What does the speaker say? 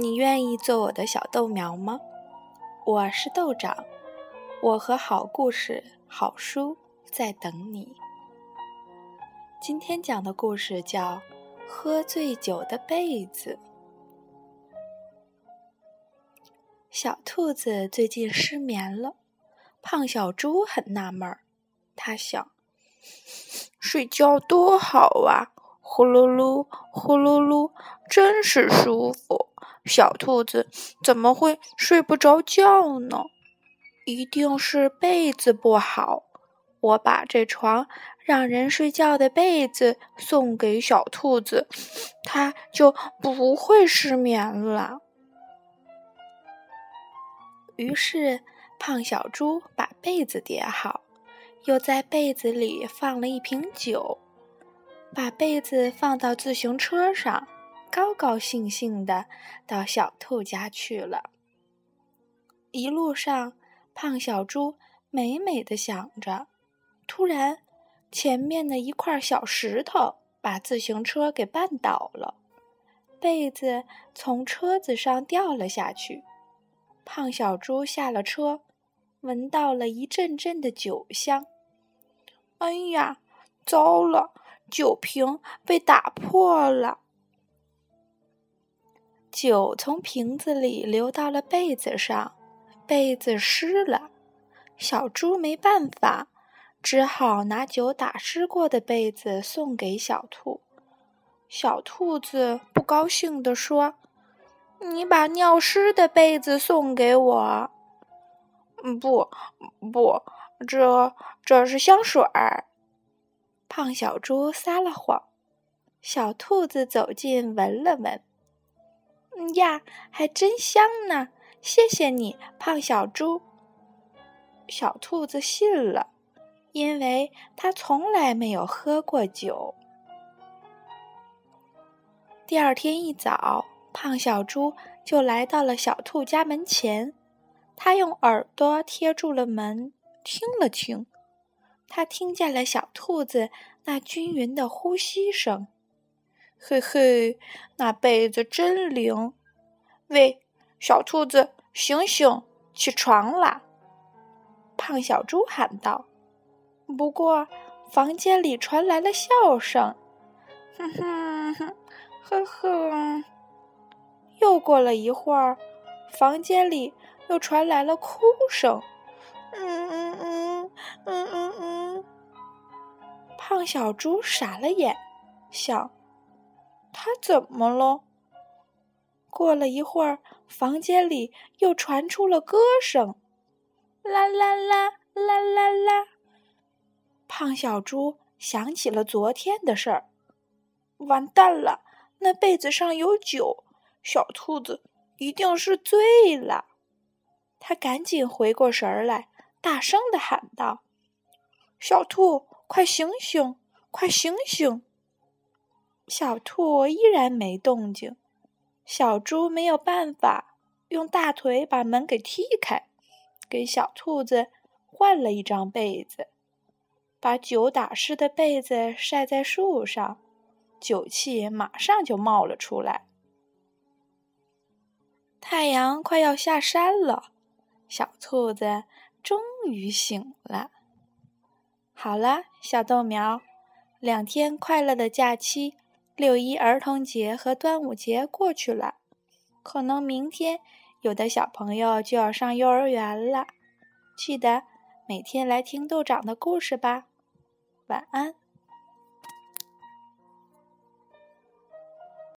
你愿意做我的小豆苗吗？我是豆长，我和好故事、好书在等你。今天讲的故事叫《喝醉酒的被子》。小兔子最近失眠了，胖小猪很纳闷儿，他想：睡觉多好啊！呼噜噜，呼噜噜，真是舒服。小兔子怎么会睡不着觉呢？一定是被子不好。我把这床让人睡觉的被子送给小兔子，它就不会失眠了。于是，胖小猪把被子叠好，又在被子里放了一瓶酒。把被子放到自行车上，高高兴兴的到小兔家去了。一路上，胖小猪美美的想着，突然，前面的一块小石头把自行车给绊倒了，被子从车子上掉了下去。胖小猪下了车，闻到了一阵阵的酒香。哎呀，糟了！酒瓶被打破了，酒从瓶子里流到了被子上，被子湿了。小猪没办法，只好拿酒打湿过的被子送给小兔。小兔子不高兴地说：“你把尿湿的被子送给我？”“不，不，这这是香水儿。”胖小猪撒了谎，小兔子走近闻了闻，呀，还真香呢！谢谢你，胖小猪。小兔子信了，因为它从来没有喝过酒。第二天一早，胖小猪就来到了小兔家门前，他用耳朵贴住了门，听了听。他听见了小兔子那均匀的呼吸声，嘿嘿，那被子真灵。喂，小兔子，醒醒，起床啦！胖小猪喊道。不过，房间里传来了笑声，哼哼哼，呵呵。又过了一会儿，房间里又传来了哭声，嗯嗯嗯嗯嗯嗯。胖小猪傻了眼，想：他怎么了？过了一会儿，房间里又传出了歌声：啦啦啦啦啦啦。胖小猪想起了昨天的事儿，完蛋了！那被子上有酒，小兔子一定是醉了。他赶紧回过神儿来，大声的喊道：“小兔！”快醒醒！快醒醒！小兔依然没动静。小猪没有办法，用大腿把门给踢开，给小兔子换了一张被子，把酒打湿的被子晒在树上，酒气马上就冒了出来。太阳快要下山了，小兔子终于醒了。好了，小豆苗，两天快乐的假期，六一儿童节和端午节过去了，可能明天有的小朋友就要上幼儿园了。记得每天来听豆长的故事吧，晚安。